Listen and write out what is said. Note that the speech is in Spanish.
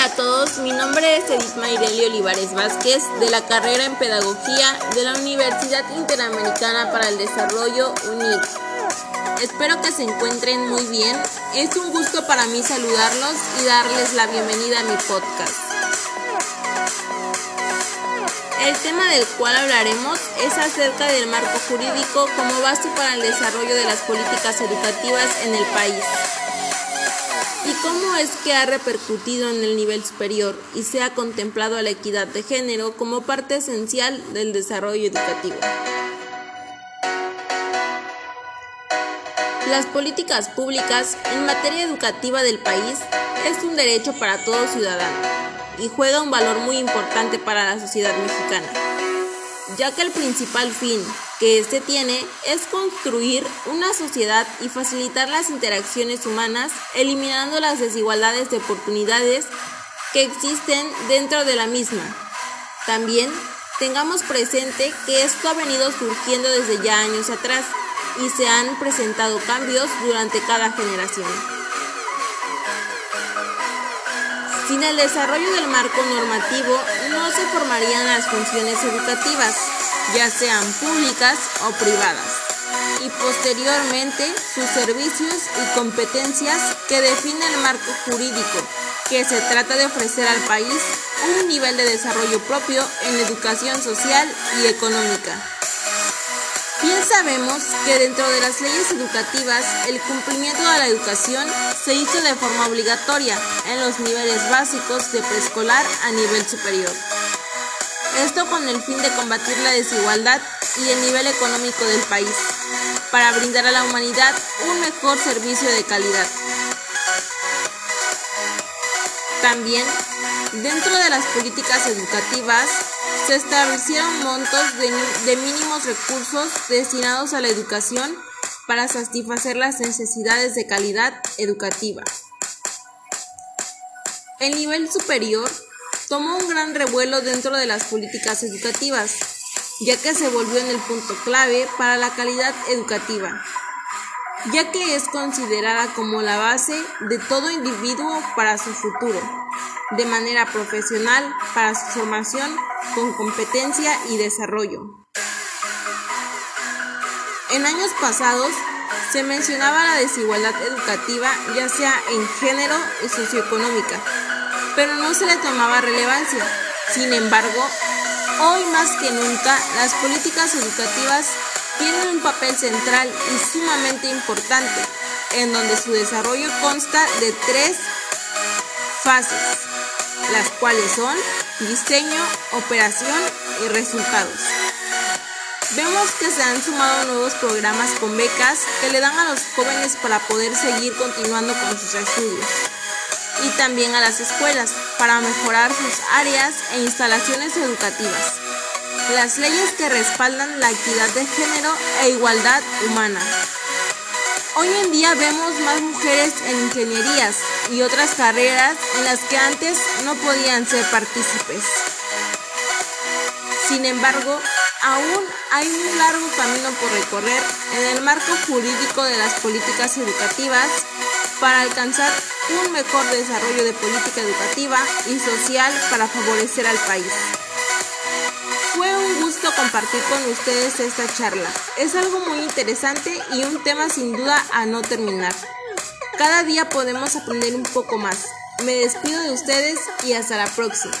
día a todos, mi nombre es Edith Mayreli Olivares Vázquez de la carrera en Pedagogía de la Universidad Interamericana para el Desarrollo UNID. Espero que se encuentren muy bien. Es un gusto para mí saludarlos y darles la bienvenida a mi podcast. El tema del cual hablaremos es acerca del marco jurídico como base para el desarrollo de las políticas educativas en el país. ¿Y cómo es que ha repercutido en el nivel superior y se ha contemplado la equidad de género como parte esencial del desarrollo educativo? Las políticas públicas en materia educativa del país es un derecho para todo ciudadano y juega un valor muy importante para la sociedad mexicana, ya que el principal fin que éste tiene es construir una sociedad y facilitar las interacciones humanas, eliminando las desigualdades de oportunidades que existen dentro de la misma. También tengamos presente que esto ha venido surgiendo desde ya años atrás y se han presentado cambios durante cada generación. Sin el desarrollo del marco normativo no se formarían las funciones educativas, ya sean públicas o privadas, y posteriormente sus servicios y competencias que define el marco jurídico, que se trata de ofrecer al país un nivel de desarrollo propio en educación social y económica. Bien sabemos que dentro de las leyes educativas el cumplimiento de la educación se hizo de forma obligatoria en los niveles básicos de preescolar a nivel superior. Esto con el fin de combatir la desigualdad y el nivel económico del país, para brindar a la humanidad un mejor servicio de calidad. También, dentro de las políticas educativas, se establecieron montos de, mínimos recursos destinados a la educación para satisfacer las necesidades de calidad educativa. El nivel superior tomó un gran revuelo dentro de las políticas educativas, ya que se volvió en el punto clave para la calidad educativa, ya que es considerada como la base de todo individuo para su futuro, de manera profesional para su formación con competencia y desarrollo. En años pasados se mencionaba la desigualdad educativa ya sea en género y socioeconómica, pero no se le tomaba relevancia. Sin embargo, hoy más que nunca las políticas educativas tienen un papel central y sumamente importante, en donde su desarrollo consta de tres fases, las cuales son diseño, operación y resultados. Vemos que se han sumado nuevos programas con becas que le dan a los jóvenes para poder seguir continuando con sus estudios y también a las escuelas para mejorar sus áreas e instalaciones educativas. Las leyes que respaldan la equidad de género e igualdad humana. Hoy en día vemos más mujeres en ingenierías y otras carreras en las que antes no podían ser partícipes. Sin embargo, aún hay un largo camino por recorrer en el marco jurídico de las políticas educativas para alcanzar un mejor desarrollo de política educativa y social para favorecer al país. Compartir con ustedes esta charla. Es algo muy interesante y un tema sin duda a no terminar. Cada día podemos aprender un poco más. Me despido de ustedes y hasta la próxima.